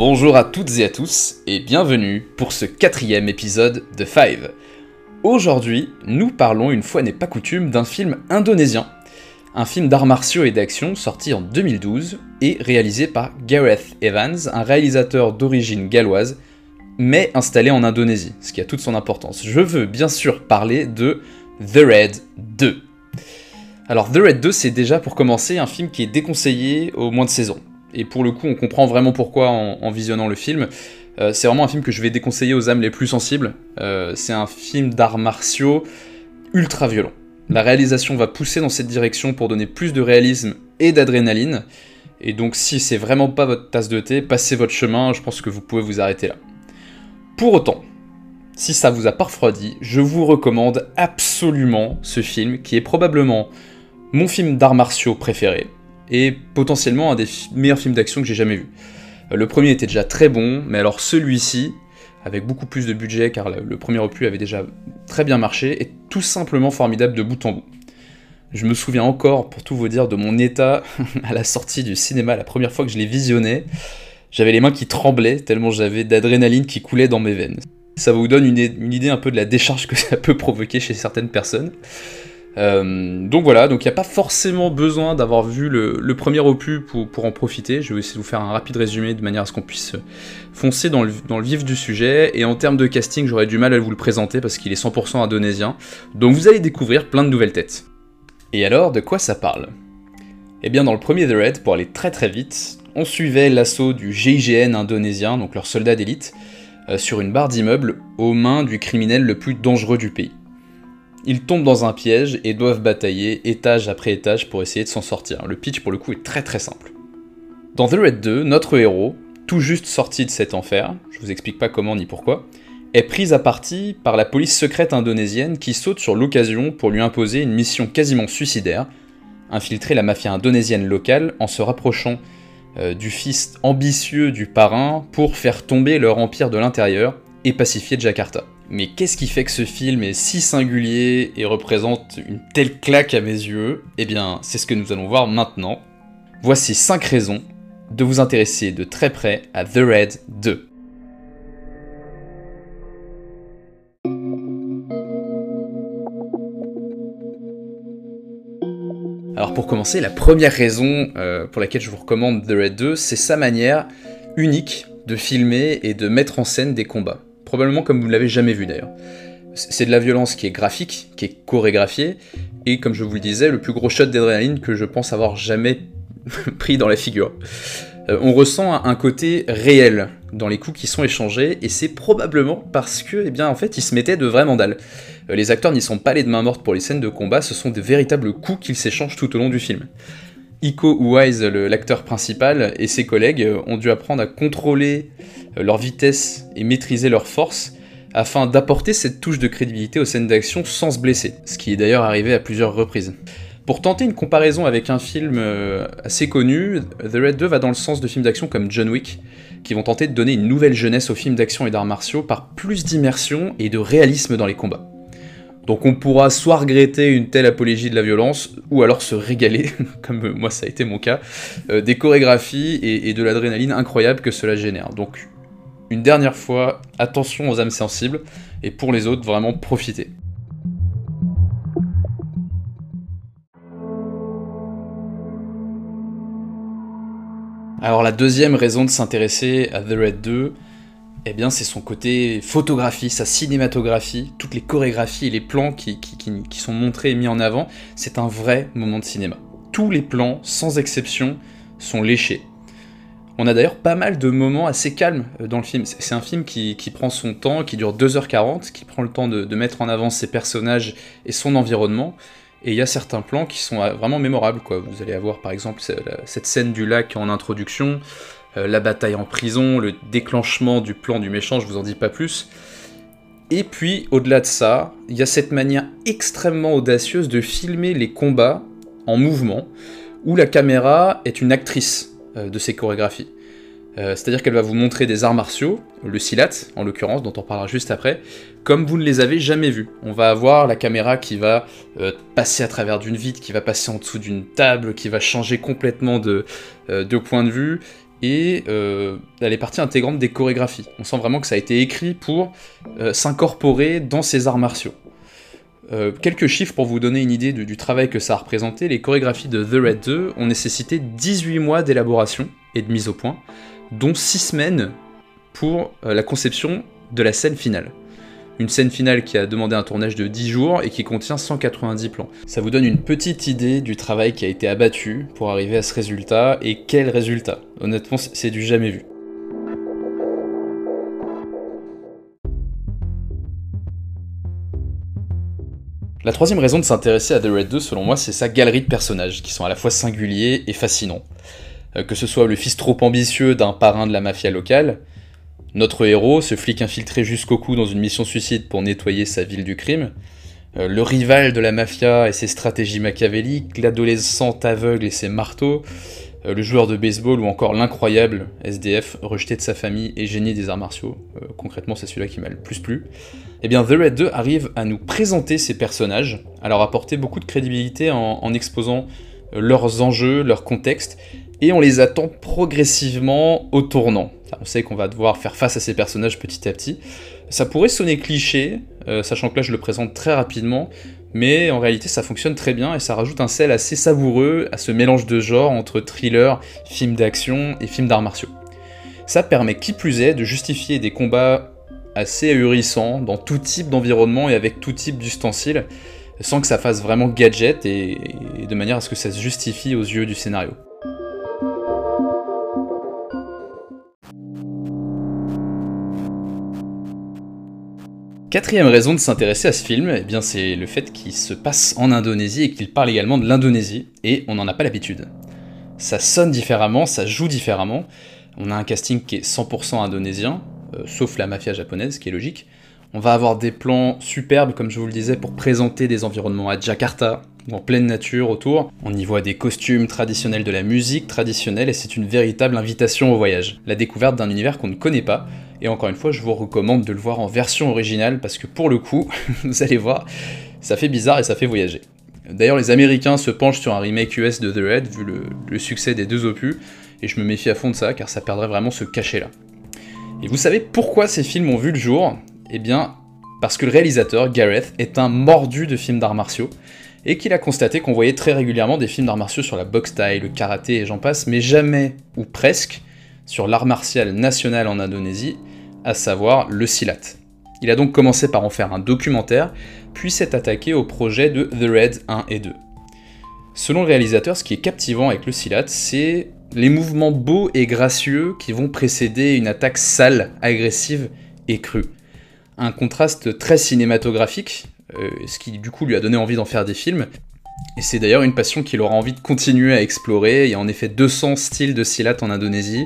Bonjour à toutes et à tous et bienvenue pour ce quatrième épisode de Five. Aujourd'hui, nous parlons une fois n'est pas coutume d'un film indonésien, un film d'arts martiaux et d'action sorti en 2012 et réalisé par Gareth Evans, un réalisateur d'origine galloise mais installé en Indonésie, ce qui a toute son importance. Je veux bien sûr parler de The Red 2. Alors The Red 2, c'est déjà pour commencer un film qui est déconseillé au moins de saison. Et pour le coup, on comprend vraiment pourquoi en, visionnant le film. Euh, c'est vraiment un film que je vais déconseiller aux âmes les plus sensibles. Euh, c'est un film d'arts martiaux ultra violent. La réalisation va pousser dans cette direction pour donner plus de réalisme et d'adrénaline. Et donc si c'est vraiment pas votre tasse de thé, passez votre chemin, je pense que vous pouvez vous arrêter là. Pour autant, si ça vous a pas refroidi, je vous recommande absolument ce film qui est probablement mon film d'arts martiaux préféré et potentiellement un des meilleurs films d'action que j'ai jamais vu. Euh, le premier était déjà très bon, mais alors celui-ci, avec beaucoup plus de budget car le premier opus avait déjà très bien marché, est tout simplement formidable de bout en bout. Je me souviens encore, pour tout vous dire, de mon état à la sortie du cinéma la première fois que je l'ai visionné. J'avais les mains qui tremblaient tellement j'avais d'adrénaline qui coulait dans mes veines. Ça vous donne une, idée un peu de la décharge que ça peut provoquer chez certaines personnes. Euh, donc voilà, donc il n'y a pas forcément besoin d'avoir vu le, premier opus pour, en profiter. Je vais essayer de vous faire un rapide résumé de manière à ce qu'on puisse foncer dans le, vif du sujet. Et en termes de casting, j'aurais du mal à vous le présenter parce qu'il est 100% indonésien. Donc vous allez découvrir plein de nouvelles têtes. Et alors, de quoi ça parle? Eh bien, dans le premier The Red, pour aller très très vite, on suivait l'assaut du GIGN indonésien, donc leur soldat d'élite, euh, sur une barre d'immeuble aux mains du criminel le plus dangereux du pays. Ils tombent dans un piège et doivent batailler étage après étage pour essayer de s'en sortir. Le pitch pour le coup est très très simple. Dans The Red 2, notre héros, tout juste sorti de cet enfer, je vous explique pas comment ni pourquoi, est pris à partie par la police secrète indonésienne qui saute sur l'occasion pour lui imposer une mission quasiment suicidaire, infiltrer la mafia indonésienne locale en se rapprochant euh, du fils ambitieux du parrain pour faire tomber leur empire de l'intérieur et pacifier Jakarta. Mais qu'est-ce qui fait que ce film est si singulier et représente une telle claque à mes yeux? Eh bien, c'est ce que nous allons voir maintenant. Voici 5 raisons de vous intéresser de très près à The Red 2. Alors pour commencer, la première raison euh, pour laquelle je vous recommande The Red 2, c'est sa manière unique de filmer et de mettre en scène des combats. Probablement comme vous ne l'avez jamais vu d'ailleurs. C'est de la violence qui est graphique, qui est chorégraphiée, et comme je vous le disais, le plus gros shot d'adrénaline que je pense avoir jamais pris dans la figure. Euh, on ressent un côté réel dans les coups qui sont échangés, et c'est probablement parce que, eh bien, en fait, ils se mettaient de vrais mandales. Euh, les acteurs n'y sont pas les de main morte pour les scènes de combat, ce sont de véritables coups qu'ils s'échangent tout au long du film. Iko Uwais, l'acteur principal, et ses collègues euh, ont dû apprendre à contrôler leur vitesse et maîtriser leur force afin d'apporter cette touche de crédibilité aux scènes d'action sans se blesser, ce qui est d'ailleurs arrivé à plusieurs reprises. Pour tenter une comparaison avec un film euh, assez connu, The Red 2 va dans le sens de films d'action comme John Wick, qui vont tenter de donner une nouvelle jeunesse aux films d'action et d'arts martiaux par plus d'immersion et de réalisme dans les combats. Donc on pourra soit regretter une telle apologie de la violence, ou alors se régaler, comme moi ça a été mon cas, euh, des chorégraphies et, et de l'adrénaline incroyable que cela génère. Donc une dernière fois, attention aux âmes sensibles, et pour les autres, vraiment profitez. Alors la deuxième raison de s'intéresser à The Red 2, eh bien c'est son côté photographie, sa cinématographie, toutes les chorégraphies et les plans qui, sont montrés et mis en avant, c'est un vrai moment de cinéma. Tous les plans, sans exception, sont léchés. On a d'ailleurs pas mal de moments assez calmes euh, dans le film. C'est un film qui, prend son temps, qui dure 2h40, qui prend le temps de mettre en avant ses personnages et son environnement, et il y a certains plans qui sont euh, vraiment mémorables. Vous allez avoir par exemple cette scène du lac en introduction, la bataille en prison, le déclenchement du plan du méchant, je vous en dis pas plus. Et puis, au-delà de ça, il y a cette manière extrêmement audacieuse de filmer les combats en mouvement, où la caméra est une actrice euh, de ces chorégraphies. Euh, c'est-à-dire qu'elle va vous montrer des arts martiaux, le silat en l'occurrence, dont on parlera juste après, comme vous ne les avez jamais vus. On va avoir la caméra qui va euh, passer à travers d'une vitre, qui va passer en dessous d'une table, qui va changer complètement euh, de point de vue, et euh, elle est partie intégrante des chorégraphies. On sent vraiment que ça a été écrit pour euh, s'incorporer dans ces arts martiaux. Euh, quelques chiffres pour vous donner une idée du, du, travail que ça a représenté. Les chorégraphies de The Red 2 ont nécessité 18 mois d'élaboration et de mise au point, dont 6 semaines pour la conception de la scène finale. Une scène finale qui a demandé un tournage de 10 jours et qui contient 190 plans. Ça vous donne une petite idée du travail qui a été abattu pour arriver à ce résultat, et quel résultat Honnêtement, c'est du jamais vu. La troisième raison de s'intéresser à The Red 2, selon moi, c'est sa galerie de personnages, qui sont à la fois singuliers et fascinants. Euh, que ce soit le fils trop ambitieux d'un parrain de la mafia locale, notre héros, ce flic infiltré jusqu'au cou dans une mission suicide pour nettoyer sa ville du crime, euh, le rival de la mafia et ses stratégies machiavéliques, l'adolescente aveugle et ses marteaux, euh, le joueur de baseball ou encore l'incroyable SDF rejeté de sa famille et génie des arts martiaux, euh, concrètement c'est celui-là qui m'a le plus plu, eh bien The Red 2 arrive à nous présenter ces personnages, à leur apporter beaucoup de crédibilité en, en exposant leurs enjeux, leur contexte, et on les attend progressivement au tournant. On sait qu'on va devoir faire face à ces personnages petit à petit. Ça pourrait sonner cliché, euh, sachant que là je le présente très rapidement, mais en réalité ça fonctionne très bien et ça rajoute un sel assez savoureux à ce mélange de genres entre thriller, film d'action et film d'arts martiaux. Ça permet qui plus est de justifier des combats assez ahurissants dans tout type d'environnement et avec tout type d'ustensiles, sans que ça fasse vraiment gadget et de manière à ce que ça se justifie aux yeux du scénario. Quatrième raison de s'intéresser à ce film, eh bien c'est le fait qu'il se passe en Indonésie et qu'il parle également de l'Indonésie, et on n'en a pas l'habitude. Ça sonne différemment, ça joue différemment, on a un casting qui est 100% indonésien, euh, sauf la mafia japonaise, qui est logique. On va avoir des plans superbes, comme je vous le disais, pour présenter des environnements à Jakarta, en pleine nature autour. On y voit des costumes traditionnels de la musique traditionnelle, et c'est une véritable invitation au voyage. La découverte d'un univers qu'on ne connaît pas, et encore une fois, je vous recommande de le voir en version originale parce que pour le coup, vous allez voir, ça fait bizarre et ça fait voyager. D'ailleurs, les Américains se penchent sur un remake US de The Red vu le, succès des deux opus, et je me méfie à fond de ça car ça perdrait vraiment ce cachet-là. Et vous savez pourquoi ces films ont vu le jour? Eh bien, parce que le réalisateur, Gareth, est un mordu de films d'arts martiaux, et qu'il a constaté qu'on voyait très régulièrement des films d'arts martiaux sur la boxe le karaté et j'en passe, mais jamais, ou presque, sur l'art martial national en Indonésie, à savoir le Silat. Il a donc commencé par en faire un documentaire, puis s'est attaqué au projet de The Red 1 et 2. Selon le réalisateur, ce qui est captivant avec le Silat, c'est les mouvements beaux et gracieux qui vont précéder une attaque sale, agressive et crue. Un contraste très cinématographique, ce qui du coup lui a donné envie d'en faire des films, et c'est d'ailleurs une passion qu'il aura envie de continuer à explorer. Il y a en effet 200 styles de Silat en Indonésie,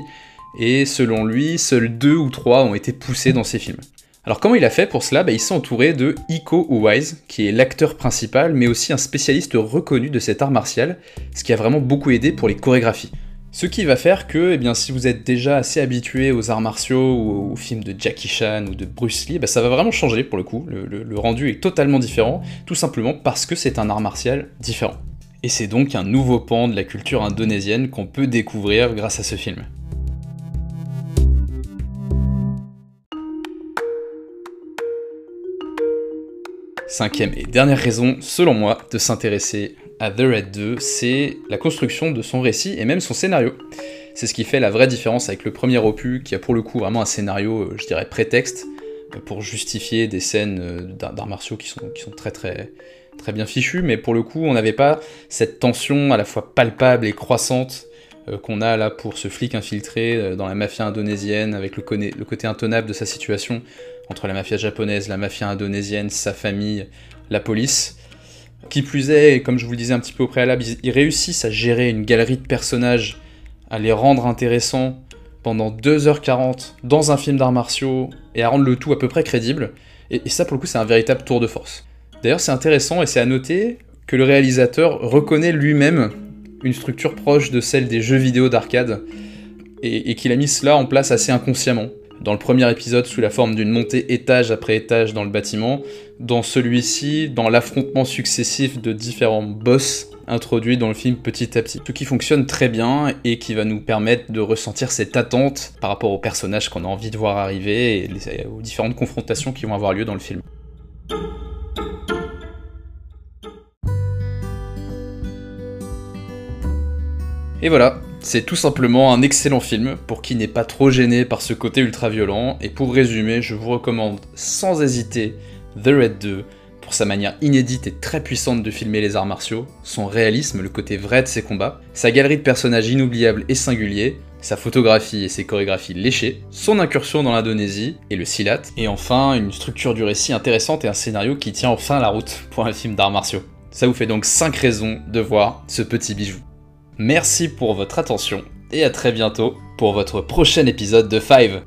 et selon lui, seuls deux ou trois ont été poussés dans ses films. Alors comment il a fait pour cela? Bah, Il s'est entouré de Iko Uwais, qui est l'acteur principal, mais aussi un spécialiste reconnu de cet art martial, ce qui a vraiment beaucoup aidé pour les chorégraphies. Ce qui va faire que, eh bien, si vous êtes déjà assez habitué aux arts martiaux ou aux films de Jackie Chan ou de Bruce Lee, bah, ça va vraiment changer pour le coup. le rendu est totalement différent, tout simplement parce que c'est un art martial différent. Et c'est donc un nouveau pan de la culture indonésienne qu'on peut découvrir grâce à ce film. Cinquième et dernière raison, selon moi, de s'intéresser à The Red 2, c'est la construction de son récit et même son scénario. C'est ce qui fait la vraie différence avec le premier opus, qui a pour le coup vraiment un scénario, euh, je dirais, prétexte, euh, pour justifier des scènes euh, d'arts martiaux qui sont, très très très bien fichues, mais pour le coup, on n'avait pas cette tension à la fois palpable et croissante qu'on a là pour ce flic infiltré dans la mafia indonésienne, avec le côté intenable de sa situation, entre la mafia japonaise, la mafia indonésienne, sa famille, la police. Qui plus est, comme je vous le disais un petit peu au préalable, ils réussissent à gérer une galerie de personnages, à les rendre intéressants pendant 2h40 dans un film d'arts martiaux et à rendre le tout à peu près crédible. Et, ça, pour le coup, c'est un véritable tour de force. D'ailleurs, c'est intéressant et c'est à noter que le réalisateur reconnaît lui-même une structure proche de celle des jeux vidéo d'arcade et qu'il a mis cela en place assez inconsciemment dans le premier épisode sous la forme d'une montée étage après étage dans le bâtiment, dans celui-ci, dans l'affrontement successif de différents boss introduit dans le film petit à petit. Ce qui fonctionne très bien et qui va nous permettre de ressentir cette attente par rapport aux personnages qu'on a envie de voir arriver et aux différentes confrontations qui vont avoir lieu dans le film. Et voilà, c'est tout simplement un excellent film pour qui n'est pas trop gêné par ce côté ultra violent. Et pour résumer, je vous recommande sans hésiter The Red 2 pour sa manière inédite et très puissante de filmer les arts martiaux, son réalisme, le côté vrai de ses combats, sa galerie de personnages inoubliables et singuliers, sa photographie et ses chorégraphies léchées, son incursion dans l'Indonésie et le Silat, et enfin une structure du récit intéressante et un scénario qui tient enfin la route pour un film d'arts martiaux. Ça vous fait donc 5 raisons de voir ce petit bijou. Merci pour votre attention et à très bientôt pour votre prochain épisode de Five.